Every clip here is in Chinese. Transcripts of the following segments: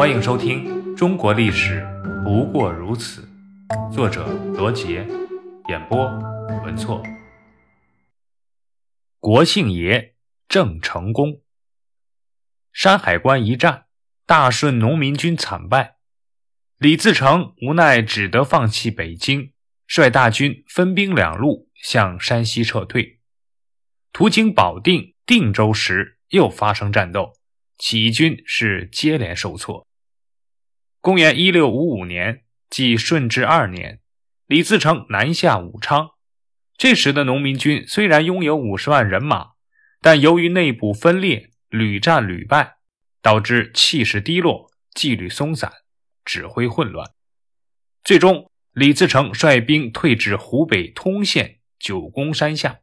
欢迎收听《中国历史不过如此》，作者罗杰，演播文措。国姓爷郑成功，山海关一战，大顺农民军惨败，李自成无奈只得放弃北京，率大军分兵两路向山西撤退。途经保定、定州时，又发生战斗，起义军是接连受挫。公元一六五五年，即顺治二年，李自成南下武昌。这时的农民军虽然拥有五十万人马，但由于内部分裂，屡战屡败，导致气势低落，纪律松散，指挥混乱。最终，李自成率兵退至湖北通县九宫山下。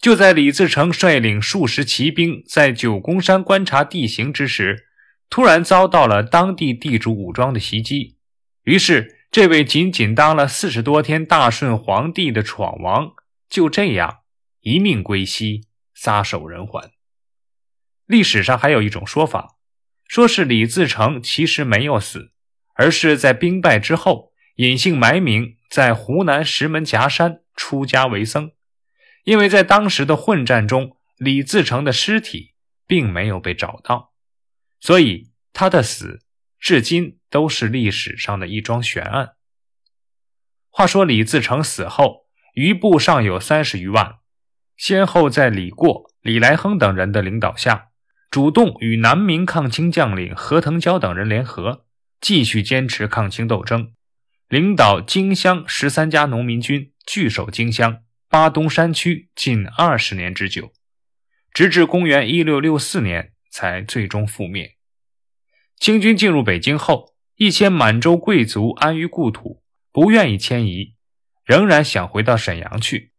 就在李自成率领数十骑兵在九宫山观察地形之时，突然遭到了当地地主武装的袭击，于是这位仅仅当了四十多天大顺皇帝的闯王就这样一命归西，撒手人寰。历史上还有一种说法，说是李自成其实没有死，而是在兵败之后隐姓埋名，在湖南石门夹山出家为僧。因为在当时的混战中，李自成的尸体并没有被找到。所以他的死至今都是历史上的一桩悬案。话说李自成死后，余部尚有三十余万，先后在李过、李来亨等人的领导下，主动与南明抗清将领何腾蛟等人联合，继续坚持抗清斗争，领导荆襄十三家农民军据守荆襄、巴东山区近二十年之久，直至公元一六六四年。才最终覆灭。清军进入北京后，一些满洲贵族安于故土，不愿意迁移，仍然想回到沈阳去。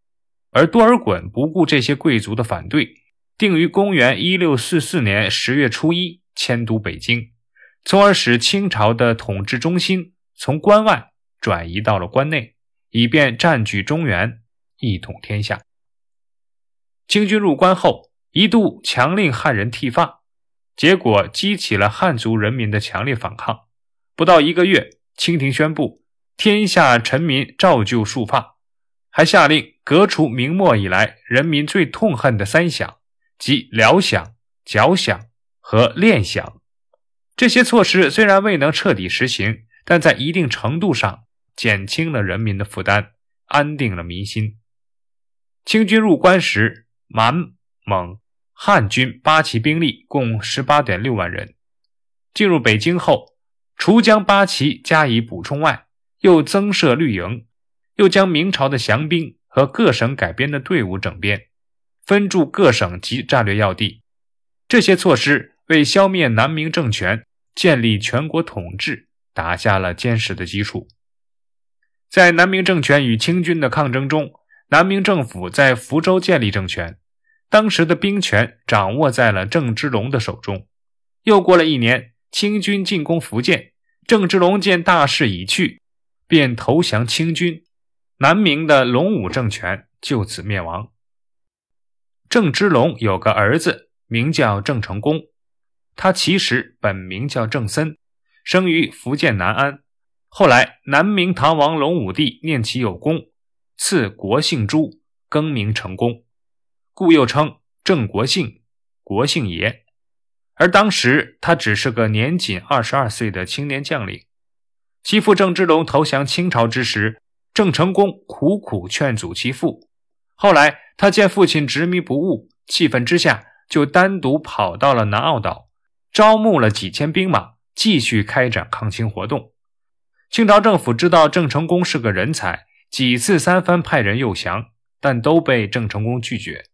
而多尔衮不顾这些贵族的反对，定于公元一六四四年十月初一迁都北京，从而使清朝的统治中心从关外转移到了关内，以便占据中原，一统天下。清军入关后，一度强令汉人剃发。结果激起了汉族人民的强烈反抗。不到一个月，清廷宣布天下臣民照旧束发，还下令革除明末以来人民最痛恨的三响，即辽响、角响和练饷。这些措施虽然未能彻底实行，但在一定程度上减轻了人民的负担，安定了民心。清军入关时，满蒙。汉军八旗兵力共十八点六万人，进入北京后，除将八旗加以补充外，又增设绿营，又将明朝的降兵和各省改编的队伍整编，分驻各省及战略要地。这些措施为消灭南明政权、建立全国统治打下了坚实的基础。在南明政权与清军的抗争中，南明政府在福州建立政权。当时的兵权掌握在了郑芝龙的手中。又过了一年，清军进攻福建，郑芝龙见大势已去，便投降清军，南明的隆武政权就此灭亡。郑芝龙有个儿子，名叫郑成功，他其实本名叫郑森，生于福建南安。后来南明唐王隆武帝念其有功，赐国姓朱，更名成功。故又称郑国姓，国姓爷。而当时他只是个年仅二十二岁的青年将领。其父郑芝龙投降清朝之时，郑成功苦苦劝阻其父。后来他见父亲执迷不悟，气愤之下，就单独跑到了南澳岛，招募了几千兵马，继续开展抗清活动。清朝政府知道郑成功是个人才，几次三番派人诱降，但都被郑成功拒绝。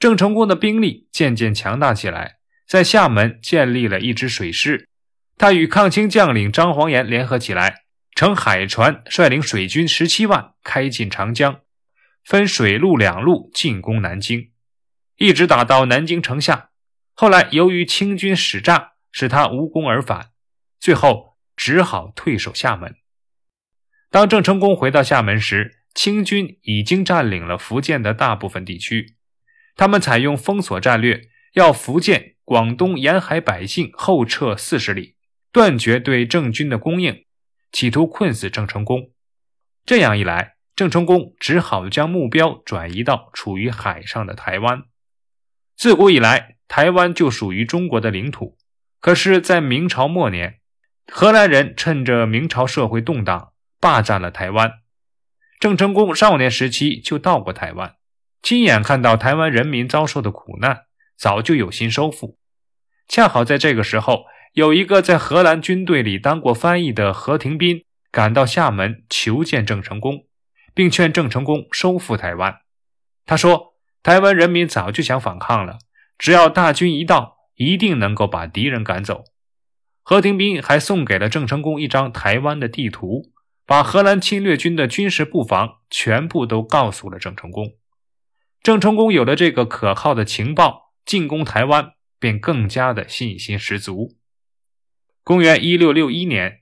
郑成功的兵力渐渐强大起来，在厦门建立了一支水师。他与抗清将领张煌言联合起来，乘海船率领水军十七万开进长江，分水陆两路进攻南京，一直打到南京城下。后来由于清军使诈，使他无功而返，最后只好退守厦门。当郑成功回到厦门时，清军已经占领了福建的大部分地区。他们采用封锁战略，要福建广东沿海百姓后撤四十里，断绝对郑军的供应，企图困死郑成功。这样一来，郑成功只好将目标转移到处于海上的台湾。自古以来，台湾就属于中国的领土。可是，在明朝末年，荷兰人趁着明朝社会动荡，霸占了台湾。郑成功少年时期就到过台湾，亲眼看到台湾人民遭受的苦难，早就有心收复。恰好在这个时候，有一个在荷兰军队里当过翻译的何廷斌赶到厦门求见郑成功，并劝郑成功收复台湾。他说：“台湾人民早就想反抗了，只要大军一到，一定能够把敌人赶走。”何廷斌还送给了郑成功一张台湾的地图，把荷兰侵略军的军事布防全部都告诉了郑成功。郑成功有了这个可靠的情报，进攻台湾。便更加的信心十足。公元一六六一年，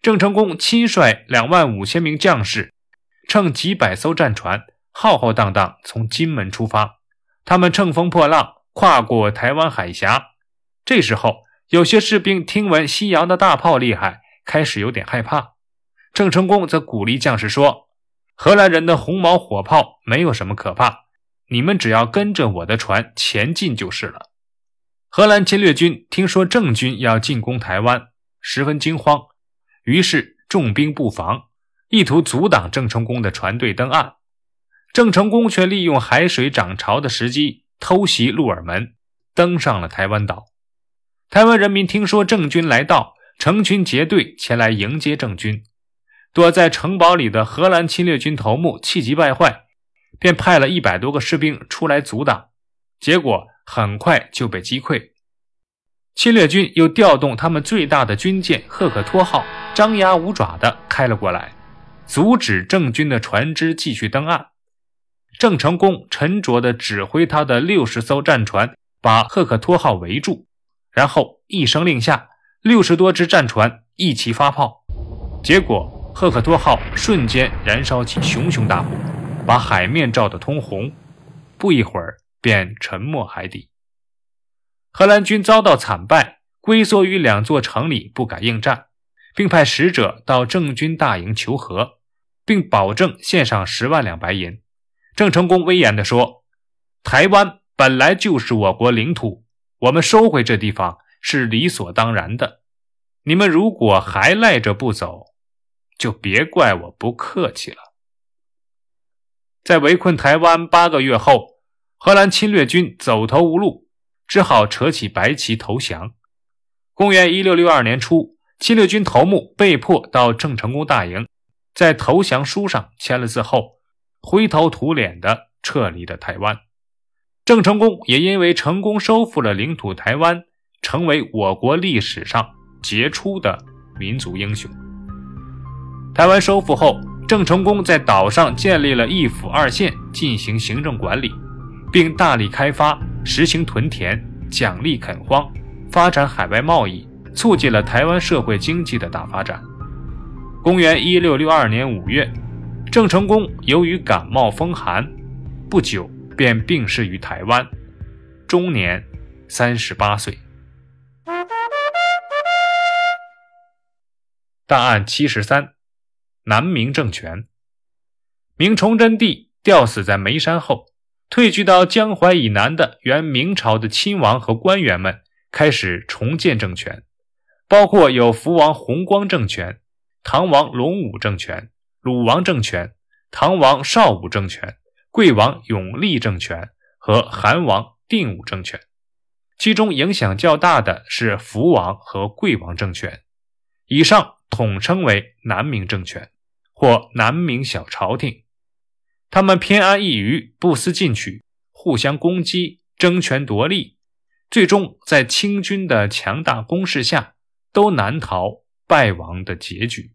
郑成功亲率两万五千名将士，乘几百艘战船，浩浩荡荡从金门出发。他们乘风破浪，跨过台湾海峡。这时候，有些士兵听闻西洋的大炮厉害，开始有点害怕。郑成功则鼓励将士说：“荷兰人的红毛火炮没有什么可怕，你们只要跟着我的船前进就是了。”荷兰侵略军听说郑军要进攻台湾，十分惊慌，于是重兵布防，意图阻挡郑成功的船队登岸。郑成功却利用海水涨潮的时机，偷袭鹿耳门，登上了台湾岛。台湾人民听说郑军来到，成群结队前来迎接郑军。躲在城堡里的荷兰侵略军头目气急败坏，便派了一百多个士兵出来阻挡，结果。很快就被击溃，侵略军又调动他们最大的军舰“赫克托号”，张牙舞爪地开了过来，阻止郑军的船只继续登岸。郑成功沉着地指挥他的六十艘战船把“赫克托号”围住，然后一声令下，六十多只战船一齐发炮，结果“赫克托号”瞬间燃烧起熊熊大火，把海面照得通红，不一会儿。便沉没海底。荷兰军遭到惨败，龟缩于两座城里，不敢应战，并派使者到郑军大营求和，并保证献上十万两白银。郑成功威严地说：“台湾本来就是我国领土，我们收回这地方是理所当然的。你们如果还赖着不走，就别怪我不客气了。”在围困台湾八个月后。荷兰侵略军走投无路，只好扯起白旗投降。公元一六六二年初，侵略军头目被迫到郑成功大营，在投降书上签了字后，灰头土脸地撤离了台湾。郑成功也因为成功收复了领土台湾，成为我国历史上杰出的民族英雄。台湾收复后，郑成功在岛上建立了一府二县，进行行政管理。并大力开发，实行屯田、奖励垦荒，发展海外贸易，促进了台湾社会经济的大发展。公元一六六二年五月，郑成功由于感冒风寒，不久便病逝于台湾，终年三十八岁。档案七十三：南明政权。明崇祯帝吊死在眉山后。退居到江淮以南的原明朝的亲王和官员们开始重建政权，包括有福王弘光政权、唐王隆武政权、鲁王政权、唐王绍武政权、贵王永历政权和韩王定武政权。其中影响较大的是福王和贵王政权，以上统称为南明政权或南明小朝廷。他们偏安一隅，不思进取，互相攻击，争权夺利，最终在清军的强大攻势下，都难逃败亡的结局。